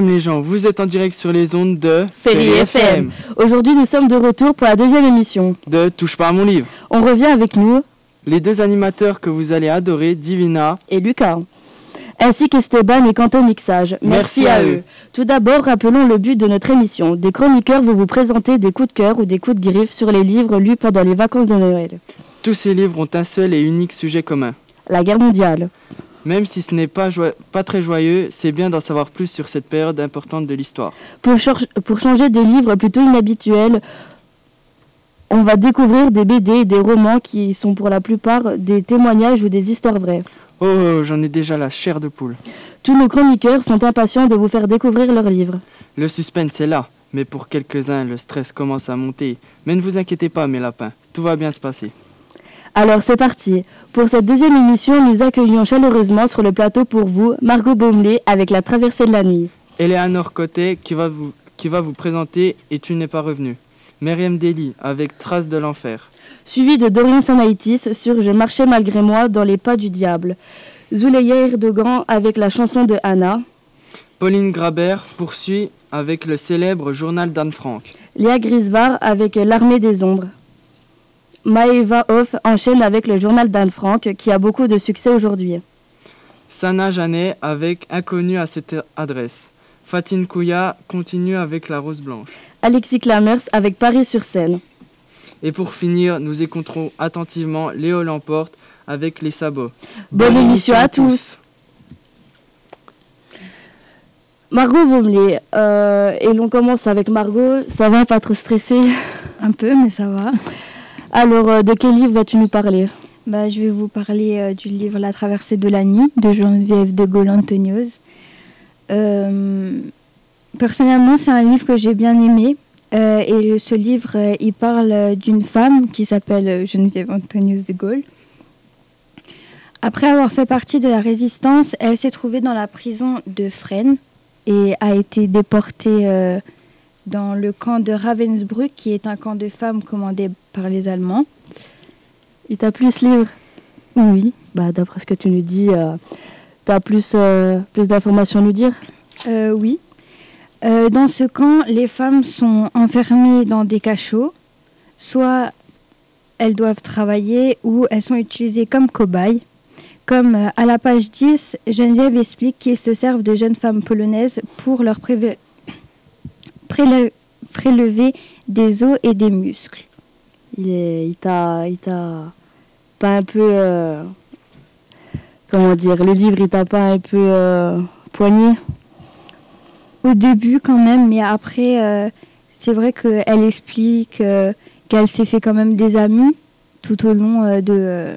Les gens, vous êtes en direct sur les ondes de Ferry FM. Aujourd'hui, nous sommes de retour pour la deuxième émission. de Touche pas à mon livre. On revient avec nous Les deux animateurs que vous allez adorer, Divina. et Lucas, ainsi qu'Esteban et Quentin Mixage. Merci, Merci à, à eux. eux. Tout d'abord, rappelons le but de notre émission. Des chroniqueurs vont vous présenter des coups de cœur ou des coups de griffe sur les livres lus pendant les vacances de Noël. Tous ces livres ont un seul et unique sujet commun. La guerre mondiale. Même si ce n'est pas, très joyeux, c'est bien d'en savoir plus sur cette période importante de l'histoire. Pour, changer des livres plutôt inhabituels, on va découvrir des BD et des romans qui sont pour la plupart des témoignages ou des histoires vraies. Oh, j'en ai déjà la chair de poule. Tous nos chroniqueurs sont impatients de vous faire découvrir leurs livres. Le suspense est là, mais pour quelques-uns, le stress commence à monter. Mais ne vous inquiétez pas, mes lapins, tout va bien se passer. Alors c'est parti. Pour cette deuxième émission, nous accueillons chaleureusement sur le plateau pour vous Margot Baumelet avec La traversée de la nuit. Eleanor Côté qui va vous, qui va vous présenter Et tu n'es pas revenu. Myriam Deli avec Traces de l'enfer. Suivi de Dorian Sanaitis sur Je marchais malgré moi dans les pas du diable. Zuleya Erdogan avec la chanson de Anna. Pauline Grabert poursuit avec le célèbre journal d'Anne Frank. Léa Grisvar avec L'armée des ombres. Maeva Hoff enchaîne avec le journal d'Anne Frank qui a beaucoup de succès aujourd'hui. Sana Janet avec Inconnu à cette adresse. Fatine Kouya continue avec La Rose Blanche. Alexis Klamers avec Paris sur scène. Et pour finir, nous écouterons attentivement Léo Lamporte avec Les Sabots. Bonne émission à tous. Margot Baumelet, euh, et l'on commence avec Margot. Ça va, pas trop stressé Un peu, mais ça va. Alors, euh, de quel livre vas-tu nous parler Bah, je vais vous parler euh, du livre La traversée de la nuit de Geneviève de Gaulle-Antonios. Euh, personnellement, c'est un livre que j'ai bien aimé. Et ce livre, il parle d'une femme qui s'appelle Geneviève Antonios de Gaulle. Après avoir fait partie de la résistance, elle s'est trouvée dans la prison de Fresnes et a été déportée dans le camp de Ravensbrück, qui est un camp de femmes commandé par les Allemands. Il t'a plu ce livre? Oui. Bah, d'après ce que tu nous dis, euh, t'as plus, euh, plus d'informations à nous dire? Euh, oui. Dans ce camp, les femmes sont enfermées dans des cachots. Soit elles doivent travailler ou elles sont utilisées comme cobayes. Comme à la page 10, Geneviève explique qu'ils se servent de jeunes femmes polonaises pour leur prélever des os et des muscles. Il t'a, il t'a pas un peu, euh, comment dire, le livre, il t'a pas un peu euh, poigné? Au début quand même, mais après, euh, c'est vrai qu'elle explique qu'elle s'est fait quand même des amis tout au long de,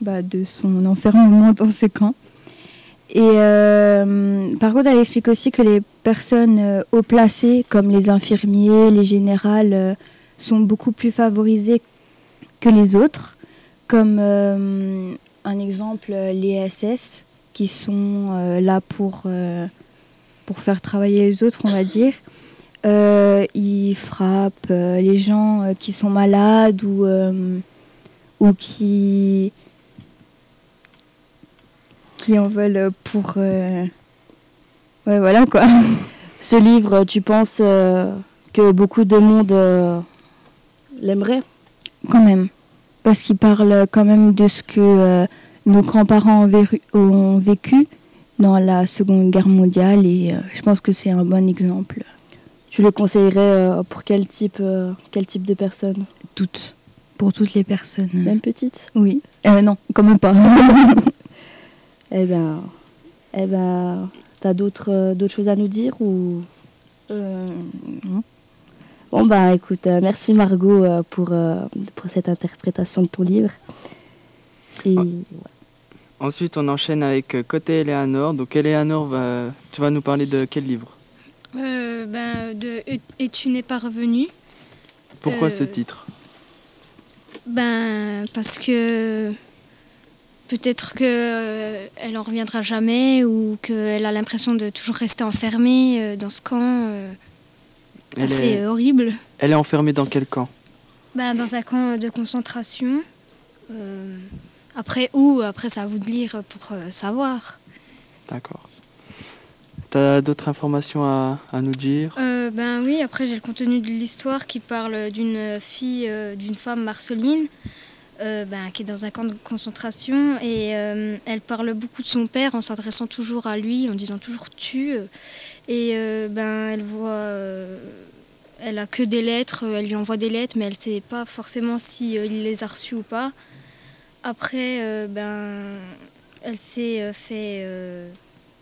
bah, de son enfermement dans ce camp. Et euh, par contre, elle explique aussi que les personnes euh, haut placées, comme les infirmiers, les générales, euh, sont beaucoup plus favorisées que les autres. Comme un exemple, les SS, qui sont là pour, pour faire travailler les autres, on va dire. Ils frappent les gens qui sont malades ou, ou qui, qui en veulent pour... euh, Ouais, voilà quoi. Ce livre, tu penses euh, que beaucoup de monde euh, l'aimerait? Quand même. Parce qu'il parle quand même de ce que euh, nos grands-parents ont, vécu dans la Seconde Guerre mondiale et euh, je pense que c'est un bon exemple. Tu le conseillerais euh, pour quel type, euh, quel type de personne Toutes. Pour toutes les personnes. Même petite Oui. Euh, non, quand même pas. Eh ben, eh ben, t'as d'autres, euh, d'autres choses à nous dire ou? Euh, non. Bon bah écoute, euh, merci Margot euh, pour, euh, pour cette interprétation de ton livre. Et. Ensuite, on enchaîne avec Côté Eleanor. Donc, Eleanor, va- tu vas nous parler de quel livre? Euh, ben, de Et- Et tu n'es pas revenu Pourquoi Euh, ce titre? Ben, parce que peut-être que euh, elle en reviendra jamais ou qu'elle a l'impression de toujours rester enfermée euh, dans ce camp. euh, elle assez est, euh, horrible. elle est enfermée dans quel camp? Ben, dans un camp de concentration. Euh, après où? Après, c'est à vous de lire pour euh, savoir. D'accord. Tu as d'autres informations à, à nous dire? Euh, ben oui, après j'ai le contenu de l'histoire qui parle d'une fille, euh, d'une femme Marceline, euh, ben, qui est dans un camp de concentration et euh, elle parle beaucoup de son père en s'adressant toujours à lui, en disant toujours tu. Et euh, ben elle voit, elle a que des lettres, elle lui envoie des lettres, mais elle sait pas forcément si il les a reçues ou pas. Après, ben elle s'est fait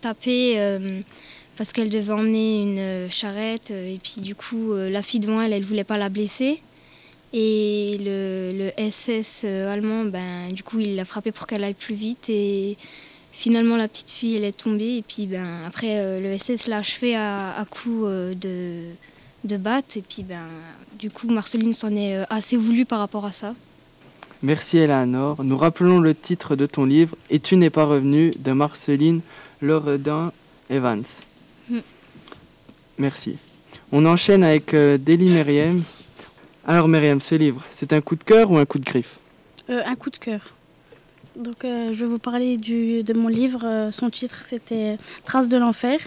taper. parce qu'elle devait emmener une charrette et puis du coup la fille devant elle elle voulait pas la blesser et le, le SS euh, allemand ben du coup il l'a frappée pour qu'elle aille plus vite et finalement la petite fille elle est tombée et puis ben après euh, le SS l'a achevée à, à coups euh, de de batte et puis ben du coup Marceline s'en est assez voulu par rapport à ça Merci Eleanor. Nous rappelons le titre de ton livre Et tu n'es pas revenu de Marceline Loredin Evans. Mm. Merci. On enchaîne avec euh, Deli Meriem. Alors Meriem, ce livre, c'est un coup de cœur ou un coup de griffe Euh, un coup de cœur. Donc, euh, je vais vous parler du, de mon livre. Euh, son titre, c'était Traces de l'enfer.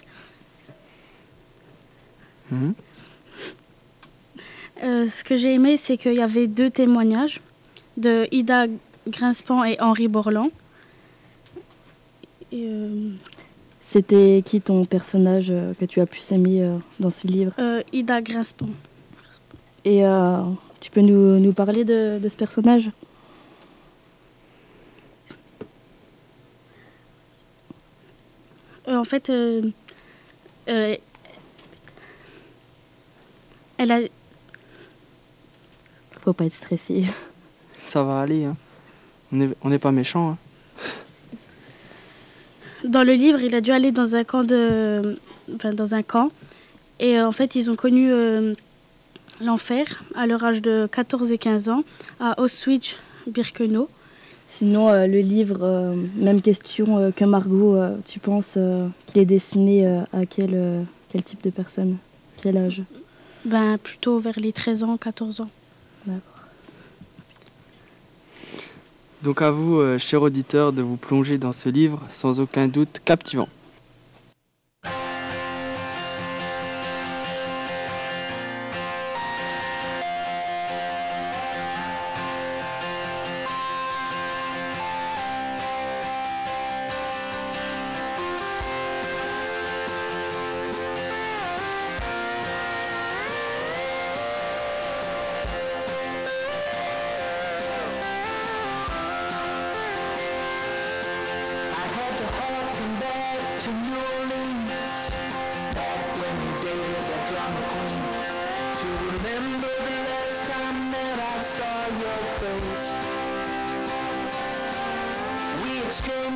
Mhm. Euh, ce que j'ai aimé, c'est qu'il y avait deux témoignages de Ida Grinspan et Henri Borland. Euh, C'était qui ton personnage euh, que tu as plus aimé euh, dans ce livre? Euh, Ida Grinspan. Et euh, tu peux nous, nous parler de, de ce personnage? Euh, en fait, euh, euh, elle a, Faut pas être stressé. Ça va aller. hein. On n'est pas méchant. hein. Dans le livre, il a dû aller dans un camp de, enfin, dans un camp, et euh, en fait, ils ont connu euh, l'enfer à leur âge de 14 et 15 ans à Auschwitz-Birkenau. Sinon, euh, le livre, euh, même question euh, que Margot, euh, tu penses euh, qu'il est destiné euh, à quel, euh, quel type de personne? Quel âge? Ben plutôt vers les 13 ans, 14 ans. Donc à vous, euh, chers auditeurs, de vous plonger dans ce livre sans aucun doute captivant.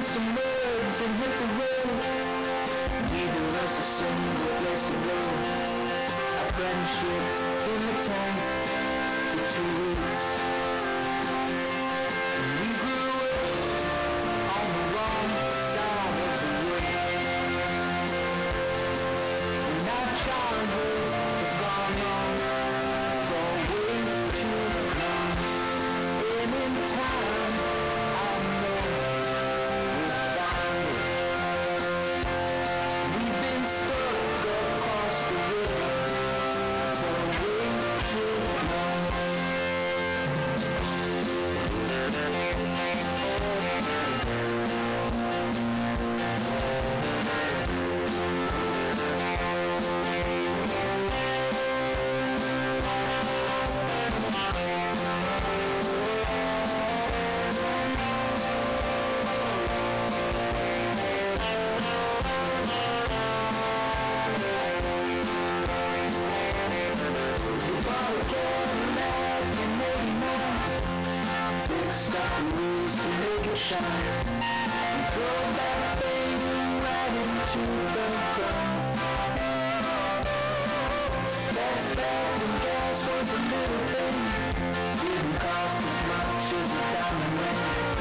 some words and hit the road. Neither the us a single place to go. Our friendship in the tank for two weeks. expecting gas was a little thing Didn't cost as much as a diamond ring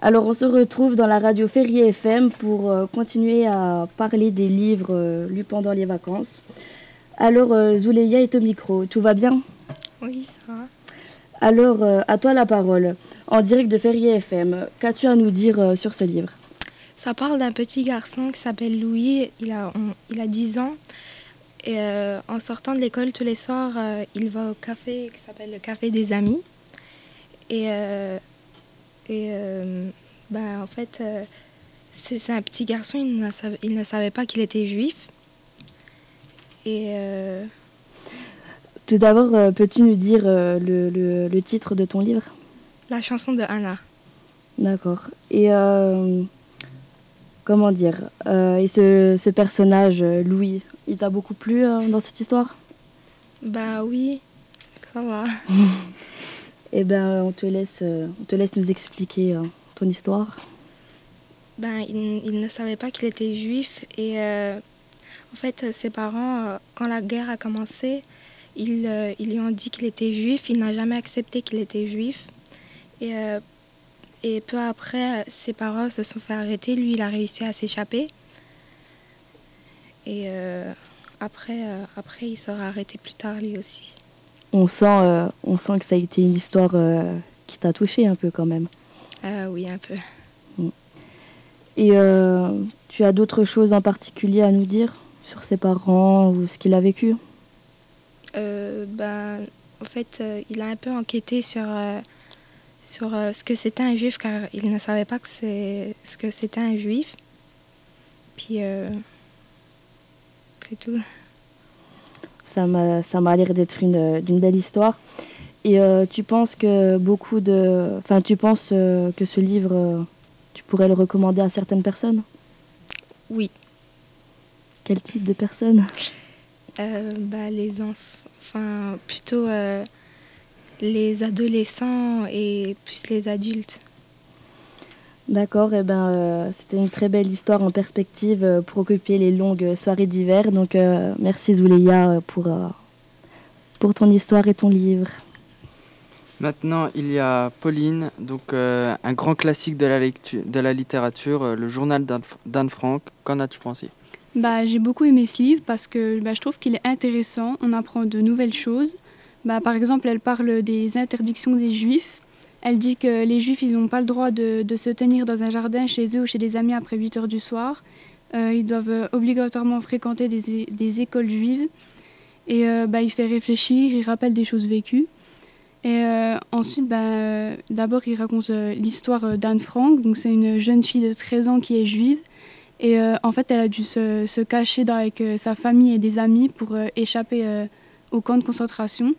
Alors on se retrouve dans la radio Ferrier FM pour euh, continuer à parler des livres euh, lus pendant les vacances. Alors euh, Zouleya est au micro, tout va bien? Oui, ça va. Alors à toi la parole, en direct de Ferrier FM, qu'as-tu à nous dire sur ce livre? Ça parle d'un petit garçon qui s'appelle Louis, il a, on- il a 10 ans. Et euh, en sortant de l'école tous les soirs, euh, il va au café qui s'appelle le Café des Amis. Et, euh, et euh, ben, en fait, euh, c'est un petit garçon, il ne savait, il ne savait pas qu'il était juif. Et euh, Tout d'abord, peux-tu nous dire le, le- le titre de ton livre? La chanson de Anna. D'accord. Et euh, comment dire euh, Et ce, ce personnage, Louis, il t'a beaucoup plu euh, dans cette histoire? Bah oui, ça va. Eh bien, on te laisse, euh, on te laisse nous expliquer euh, ton histoire. Ben, il, ne savait pas qu'il était juif et euh, en fait ses parents, quand la guerre a commencé, ils, lui ont dit qu'il était juif. Il n'a jamais accepté qu'il était juif. Et, peu après, ses parents se sont fait arrêter. Lui, il a réussi à s'échapper. Et après, il sera arrêté plus tard lui aussi. On sent, euh, on sent que ça a été une histoire euh, qui t'a touché un peu quand même. Euh, oui, un peu. Et euh, tu as d'autres choses en particulier à nous dire sur ses parents ou ce qu'il a vécu? Euh, ben, en fait, euh, il a un peu enquêté sur, euh, sur ce que c'était un juif, car il ne savait pas que c'est ce que c'était un juif. Puis, c'est tout. Ça m'a, ça m'a l'air d'être une, d'une belle histoire. Et euh, tu penses que beaucoup de, enfin, tu penses euh, que ce livre, euh, tu pourrais le recommander à certaines personnes? Oui, Quel type de personnes? Ben, les enfants, enfin, plutôt les adolescents et plus les adultes. D'accord, et ben euh, c'était une très belle histoire en perspective euh, pour occuper les longues soirées d'hiver. Donc euh, merci Zouleya pour, euh, pour ton histoire et ton livre. Maintenant, il y a Pauline, donc euh, un grand classique de la, lecture, de la littérature, euh, le journal d'Anne d'Anne Frank. Qu'en as-tu pensé? Bah, j'ai beaucoup aimé ce livre parce que bah, je trouve qu'il est intéressant, on apprend de nouvelles choses. Bah, par exemple, elle parle des interdictions des juifs. Elle dit que les juifs, n'ont pas le droit de, se tenir dans un jardin chez eux ou chez des amis après 8 heures du soir. Euh, ils doivent euh, obligatoirement fréquenter des, écoles juives. Et euh, bah, il fait réfléchir, il rappelle des choses vécues. Et ensuite, bah, d'abord, il raconte l'histoire d'Anne Frank. C'est une jeune fille de 13 ans qui est juive. Et en fait, elle a dû se, cacher avec sa famille et des amis pour échapper au camp de concentration.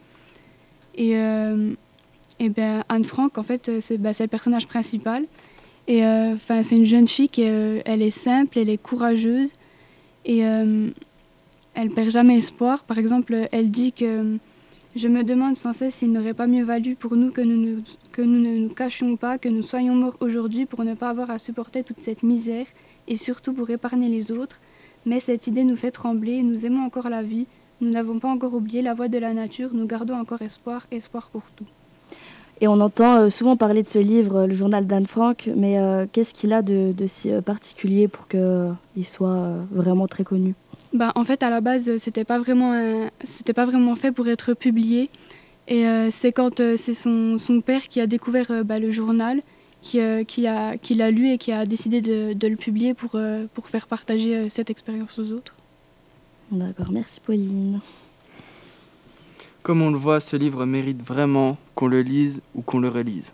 Et ben, Anne Frank, en fait, euh, c'est bah, c'est le personnage principal. Et euh, 'fin, c'est une jeune fille qui euh, elle est simple, elle est courageuse et euh, elle perd jamais espoir. Par exemple, elle dit que je me demande sans cesse s'il n'aurait pas mieux valu pour nous que nous, ne- que nous ne nous cachions pas, que nous soyons morts aujourd'hui pour ne pas avoir à supporter toute cette misère et surtout pour épargner les autres. Mais cette idée nous fait trembler, nous aimons encore la vie, nous n'avons pas encore oublié la voie de la nature, nous gardons encore espoir, espoir pour tout. Et on entend euh, souvent parler de ce livre, euh, le journal d'Anne Frank, mais euh, qu'est-ce qu'il a de, de si particulier pour qu'il soit vraiment très connu? Bah, en fait, à la base, c'était pas vraiment, c'était pas vraiment fait pour être publié. Et c'est quand c'est son, son père qui a découvert bah, le journal, qui, euh, qui a, qui l'a lu et qui a décidé de, de le publier pour, euh, pour faire partager euh, cette expérience aux autres. D'accord, merci Pauline. Comme on le voit, ce livre mérite vraiment qu'on le lise ou qu'on le relise.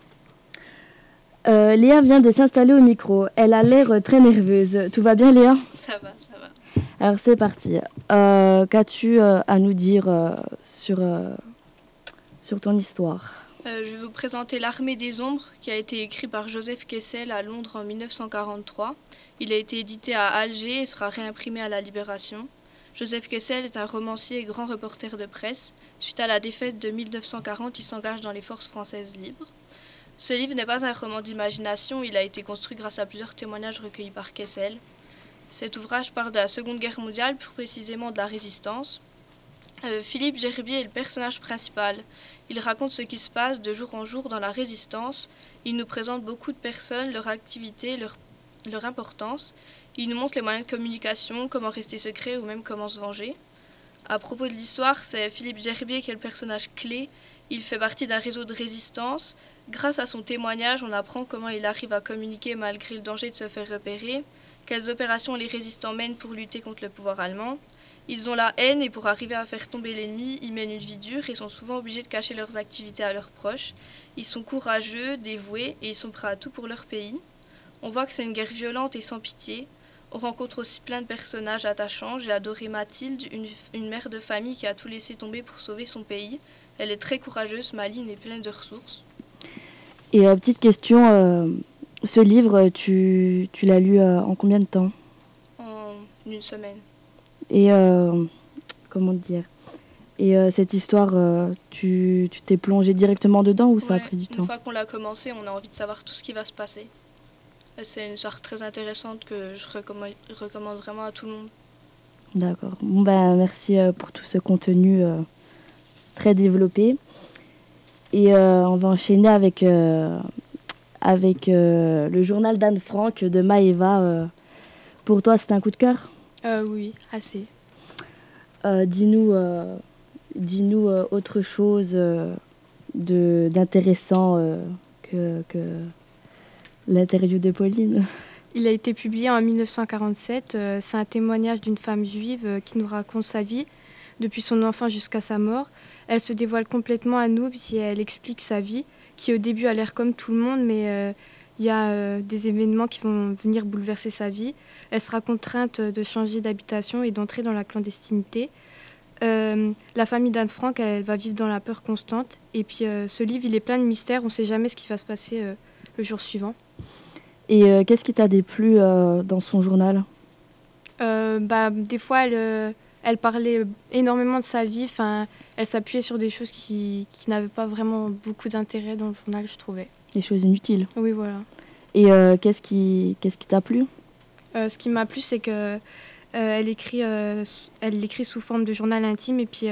Euh, Léa vient de s'installer au micro. Elle a l'air très nerveuse. Tout va bien, Léa? Ça va, ça va. Alors c'est parti. Euh, Qu'as-tu euh, à nous dire euh, sur, euh, sur ton histoire? Euh, je vais vous présenter L'Armée des Ombres, qui a été écrit par Joseph Kessel à Londres en 1943. Il a été édité à Alger et sera réimprimé à la Libération. Joseph Kessel est un romancier et grand reporter de presse. Suite à la défaite de 1940, il s'engage dans les forces françaises libres. Ce livre n'est pas un roman d'imagination, il a été construit grâce à plusieurs témoignages recueillis par Kessel. Cet ouvrage parle de la Seconde Guerre mondiale, plus précisément de la résistance. Euh, Philippe Gerbier est le personnage principal. Il raconte ce qui se passe de jour en jour dans la résistance. Il nous présente beaucoup de personnes, leur activité, leur, leur importance. Il nous montre les moyens de communication, comment rester secret ou même comment se venger. À propos de l'histoire, c'est Philippe Gerbier qui est le personnage clé. Il fait partie d'un réseau de résistance. Grâce à son témoignage, on apprend comment il arrive à communiquer malgré le danger de se faire repérer, quelles opérations les résistants mènent pour lutter contre le pouvoir allemand. Ils ont la haine et pour arriver à faire tomber l'ennemi, ils mènent une vie dure et sont souvent obligés de cacher leurs activités à leurs proches. Ils sont courageux, dévoués et ils sont prêts à tout pour leur pays. On voit que c'est une guerre violente et sans pitié. On rencontre aussi plein de personnages attachants. J'ai adoré Mathilde, une, une mère de famille qui a tout laissé tomber pour sauver son pays. Elle est très courageuse, maligne et pleine de ressources. Et euh, petite question, euh, ce livre, tu, tu l'as lu euh, en combien de temps? En une semaine. Et comment dire? Et euh, cette histoire, euh, tu tu t'es plongé directement dedans ou ça a pris du Une temps? fois qu'on l'a commencé, on a envie de savoir tout ce qui va se passer. C'est une histoire très intéressante que je recommande, recommande vraiment à tout le monde. D'accord. Bon ben merci euh, pour tout ce contenu euh, très développé. Et euh, on va enchaîner avec euh, avec euh, le journal d'Anne Frank de Maëva. euh. pour toi, c'est un coup de cœur? Euh, oui, assez. Euh, Dis-nous euh, dis-nous euh, autre chose euh, de d'intéressant euh, que, que l'interview de Pauline. Il a été publié en 1947. euh, c'est un témoignage d'une femme juive euh, qui nous raconte sa vie depuis son enfant jusqu'à sa mort. Elle se dévoile complètement à nous et elle explique sa vie qui au début a l'air comme tout le monde mais euh, il y a euh, des événements qui vont venir bouleverser sa vie. Elle sera contrainte de changer d'habitation et d'entrer dans la clandestinité. Euh, la famille d'Anne Frank, elle, va vivre dans la peur constante. Et puis euh, ce livre, il est plein de mystères. On ne sait jamais ce qui va se passer euh, le jour suivant. Et euh, qu'est-ce qui t'a déplu euh, dans son journal? Euh, bah, des fois, elle, elle parlait énormément de sa vie. Enfin, elle s'appuyait sur des choses qui, qui n'avaient pas vraiment beaucoup d'intérêt dans le journal, je trouvais. Des choses inutiles. Oui, voilà. Et euh, qu'est-ce qui qu'est-ce qui t'a plu? Euh, ce qui m'a plu, c'est que euh, elle écrit, elle l'écrit sous forme de journal intime et puis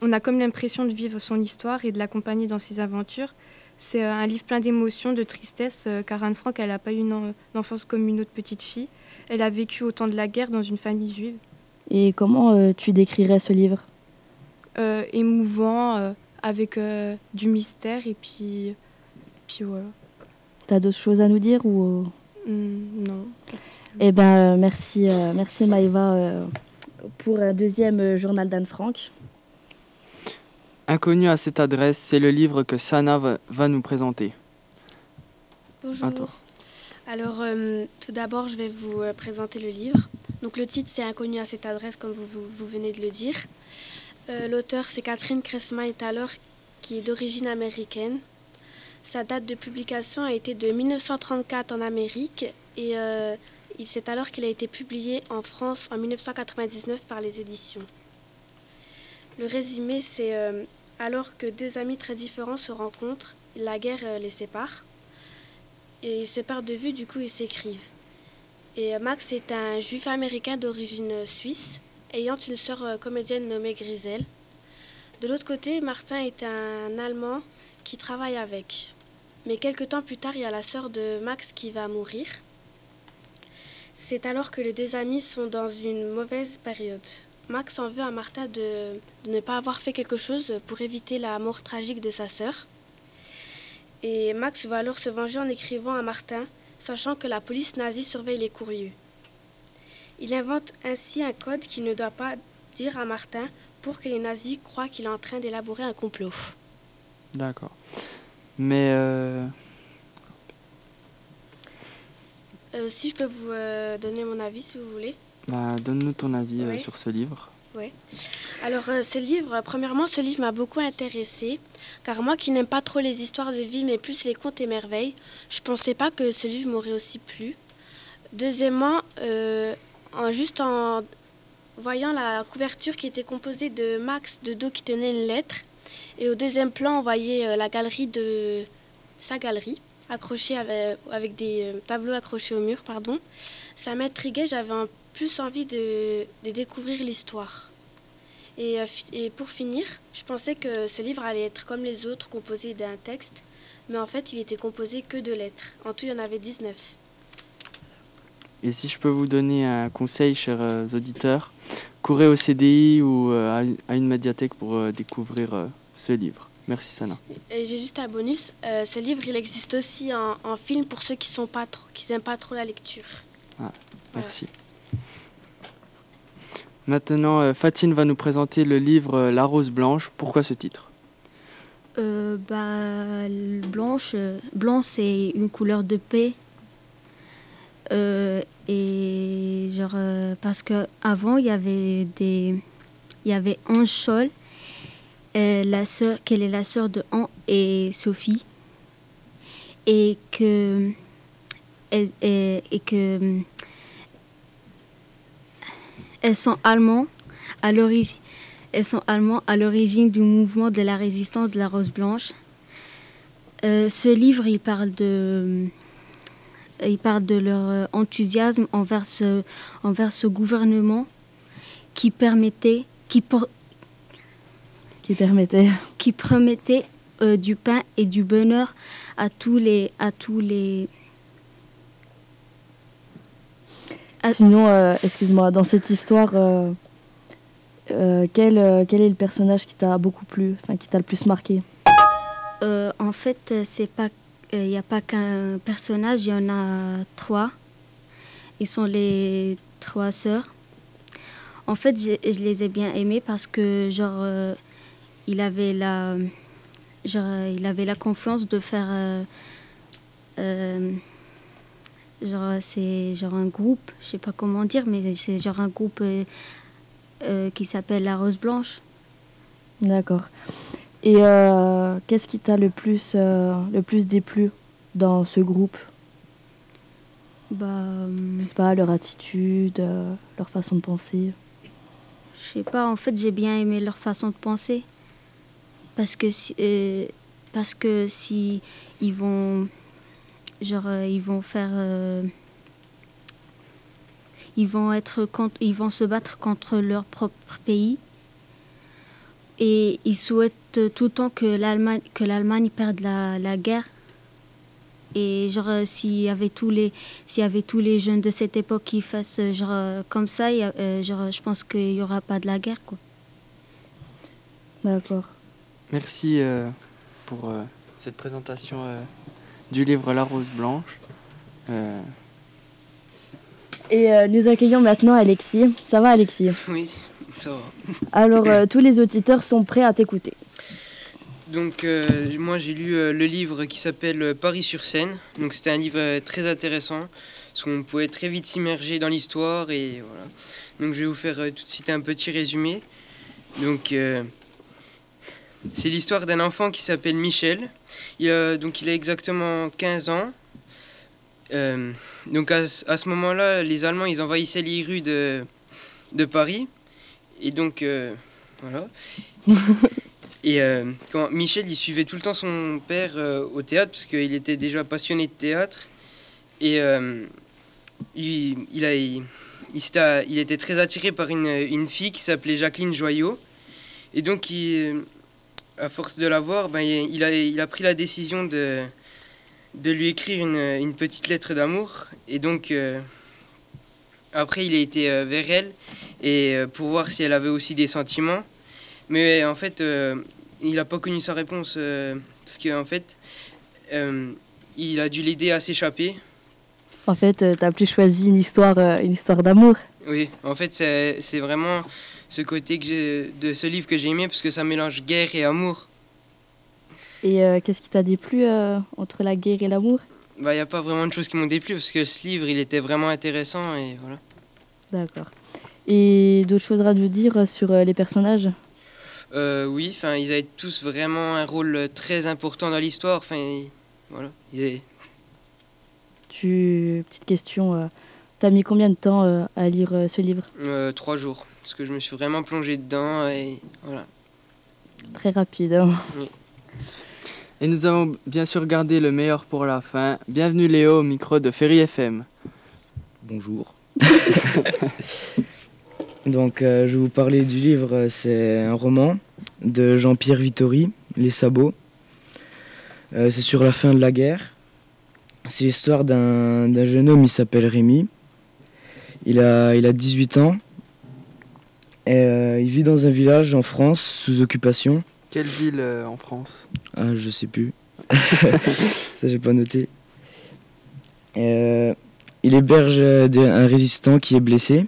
on a comme l'impression de vivre son histoire et de l'accompagner dans ses aventures. C'est euh, un livre plein d'émotions, de tristesse, euh, car Anne Frank, elle n'a pas eu une, en- une enfance comme une autre petite fille. Elle a vécu au temps de la guerre dans une famille juive. Et comment euh, tu décrirais ce livre? Euh, émouvant, euh, avec du mystère et puis, puis voilà. T'as d'autres choses à nous dire ou Hmm, non. Eh ben merci merci Maëva euh, pour un deuxième journal d'Anne Frank. Inconnu à cette adresse, c'est le livre que Sana va, va nous présenter. Bonjour. Alors, euh, tout d'abord, je vais vous euh, présenter le livre. Donc, le titre, c'est Inconnu à cette adresse, comme vous, vous, vous venez de le dire. Euh, L'auteur, c'est Catherine Cressman Taylor, qui est d'origine américaine. Sa date de publication a été de 1934 en Amérique et il c'est alors qu'il a été publié en France en 1999 par les éditions. Le résumé, c'est euh, alors que deux amis très différents se rencontrent, la guerre euh, les sépare. Et ils se perdent de vue, du coup ils s'écrivent. Et euh, Max est un juif américain d'origine euh, suisse, ayant une sœur comédienne nommée Griselle. De l'autre côté, Martin est un Allemand qui travaille avec. Mais quelques temps plus tard, il y a la sœur de Max qui va mourir. C'est alors que les deux amis sont dans une mauvaise période. Max en veut à Martin de, de ne pas avoir fait quelque chose pour éviter la mort tragique de sa sœur. Et Max va alors se venger en écrivant à Martin, sachant que la police nazie surveille les courriers. Il invente ainsi un code qu'il ne doit pas dire à Martin pour que les nazis croient qu'il est en train d'élaborer un complot. D'accord. Mais euh, Euh, si je peux vous euh, donner mon avis, si vous voulez. Bah, donne-nous ton avis euh, Oui. sur ce livre. Alors, euh, ce livre, euh, premièrement, ce livre m'a beaucoup intéressé, car moi qui n'aime pas trop les histoires de vie, mais plus les contes et merveilles, je pensais pas que ce livre m'aurait aussi plu. Deuxièmement, euh, en, juste en voyant la couverture qui était composée de Max de dos qui tenait une lettre, et au deuxième plan, on voyait la galerie de sa galerie, accrochée avec, avec des tableaux accrochés au mur, pardon. Ça m'intriguait, j'avais en plus envie de, de découvrir l'histoire. Et, euh, et pour finir, je pensais que ce livre allait être comme les autres, composé d'un texte, mais en fait, il était composé que de lettres. En tout, il y en avait 19. Et si je peux vous donner un conseil, chers euh, auditeurs, courez au CDI ou euh, à une- médiathèque pour découvrir ce livre. Merci Sana. Et j'ai juste un bonus, euh, ce livre, il existe aussi en, en film pour ceux qui sont pas trop, qui n'aiment pas trop la lecture. Voilà. Merci. Maintenant, euh, Fatine va nous présenter le livre euh, La Rose Blanche. Pourquoi ce titre? Euh, bah, blanche, blanc c'est une couleur de paix. Et genre parce que avant il y avait des, il y avait euh, la sœur, qu'elle est la sœur de An et Sophie, et que et- et que elles sont allemands à l'origine. Elles sont allemands à l'origine du mouvement de la résistance de la Rose Blanche. Euh, ce livre, il parle de, il parle de leur euh, enthousiasme envers ce, envers ce gouvernement qui permettait, qui, por- Qui permettait. qui promettait euh, du pain et du bonheur à tous les, à tous les, Ah. Sinon, euh, excuse-moi, dans cette histoire, euh, euh, quel, quel est le personnage qui t'a beaucoup plu, enfin qui t'a le plus marqué? En fait, c'est pas, il n'y a pas qu'un personnage, il y en a trois. Ils sont les trois sœurs. En fait, je les ai bien aimés parce que genre, il avait la, genre, il avait la confiance de faire, genre, c'est genre un groupe, je sais pas comment dire, mais c'est genre un groupe euh, euh, qui s'appelle la Rose Blanche. D'accord. Et euh, qu'est-ce qui t'a le plus, le plus déplu dans ce groupe? Bah, Je sais pas, leur attitude, leur façon de penser. Je sais pas, en fait, j'ai bien aimé leur façon de penser. Parce que si, parce que si ils vont, genre, euh, ils vont faire, euh, ils vont être contre, ils vont se battre contre leur propre pays. Et ils souhaitent tout le temps que l'Allemagne, que l'Allemagne perde la, la guerre. Et genre, euh, s'il y avait tous les, s'il y avait tous les jeunes de cette époque qui fassent genre comme ça, il y a- genre, je pense qu'il y aura pas de la guerre, quoi. D'accord. Merci euh, pour euh, cette présentation euh, du livre La Rose Blanche. Euh, Et euh, nous accueillons maintenant Alexis. Ça va Alexis? Oui, ça va. Alors, euh, tous les auditeurs sont prêts à t'écouter. Donc euh, moi j'ai lu euh, le livre qui s'appelle Paris sur Seine. Donc c'était un livre euh, très intéressant parce qu'on pouvait très vite s'immerger dans l'histoire et voilà. Donc je vais vous faire euh, tout de suite un petit résumé. Donc euh, c'est l'histoire d'un enfant qui s'appelle Michel. Il a, donc il a exactement 15 ans. Euh, donc à, ce- à ce moment-là, les Allemands ils envahissaient les rues de, de Paris. Et donc euh, voilà. Et euh, quand Michel, il suivait tout le temps son père euh, au théâtre, parce qu'il était déjà passionné de théâtre. Et euh, il, il, a, il, était très attiré par une, une fille qui s'appelait Jacqueline Joyot. Et donc, il, à force de la voir, ben, il, a, il a pris la décision de, de lui écrire une, une petite lettre d'amour. Et donc, euh, après, il a été euh, vers elle et, euh, pour voir si elle avait aussi des sentiments. Mais en fait, euh, il n'a pas connu sa réponse parce qu'en fait, euh, il a dû l'aider à s'échapper. En fait, tu t'as plus choisi une histoire, une histoire d'amour. Oui, en fait, c'est vraiment ce côté que de ce livre que j'ai aimé parce que ça mélange guerre et amour. Et euh, qu'est-ce qui t'a déplu euh, entre la guerre et l'amour? Bah, il n'y a pas vraiment de choses qui m'ont déplu parce que ce livre, il était vraiment intéressant et voilà. D'accord. Et d'autres choses à nous dire sur euh, les personnages? Euh, oui, enfin, ils avaient tous vraiment un rôle très important dans l'histoire. Enfin, voilà. Ils avaient- tu... Petite question, t'as mis combien de temps euh, à lire euh, ce livre euh, trois jours parce que je me suis vraiment plongé dedans et voilà. Très rapide. hein. Et nous avons bien sûr gardé le meilleur pour la fin. Bienvenue Léo au micro de Ferry FM. Bonjour. Donc, euh, je vais vous parler du livre. C'est un roman de Jean-Pierre Vittori, Les Sabots. Euh, c'est sur la fin de la guerre. C'est l'histoire d'un d'un jeune homme, il s'appelle Rémi. Il a, il a 18 ans. Et euh, il vit dans un village en France, sous occupation. Quelle ville euh, en France? Ah, je sais plus. Ça, j'ai pas noté. Euh, il héberge des- un résistant qui est blessé.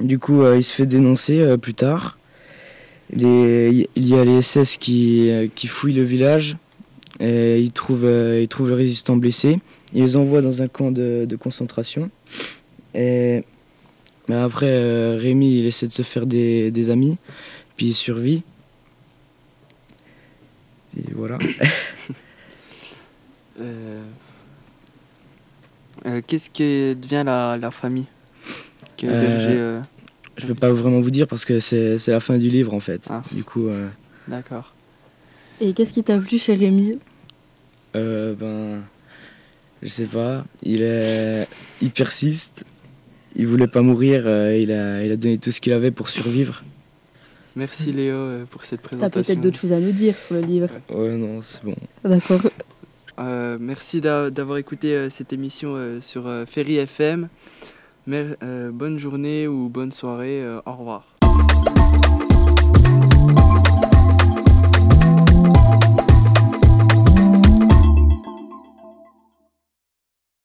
Du coup, il se fait dénoncer plus tard. Les- il y a les SS qui, qui fouillent le village. Et ils trouvent, ils trouvent le résistant blessé. Ils les envoient dans un camp de, de concentration. Et mais après, euh, Rémi, il essaie de se faire des, des amis. Puis il survit. Et voilà. Euh, euh, Qu'est-ce que devient la, la famille que Euh, Berger, euh, Je peux pas vraiment vous dire parce que c'est c'est la fin du livre en fait. Ah. Du coup, euh, D'accord. Et qu'est-ce qui t'a plu chez Rémi? Euh, ben, je sais pas. Il est, il persiste. Il voulait pas mourir. euh, il a, il a donné tout ce qu'il avait pour survivre. Merci Léo euh, pour cette T'as présentation. peut-être d'autres choses à nous dire sur le livre. Ouais, non, c'est bon. D'accord. Euh, merci d'a- d'avoir écouté euh, cette émission euh, sur euh, Ferry FM. Mer- euh, bonne journée ou bonne soirée. euh, au revoir.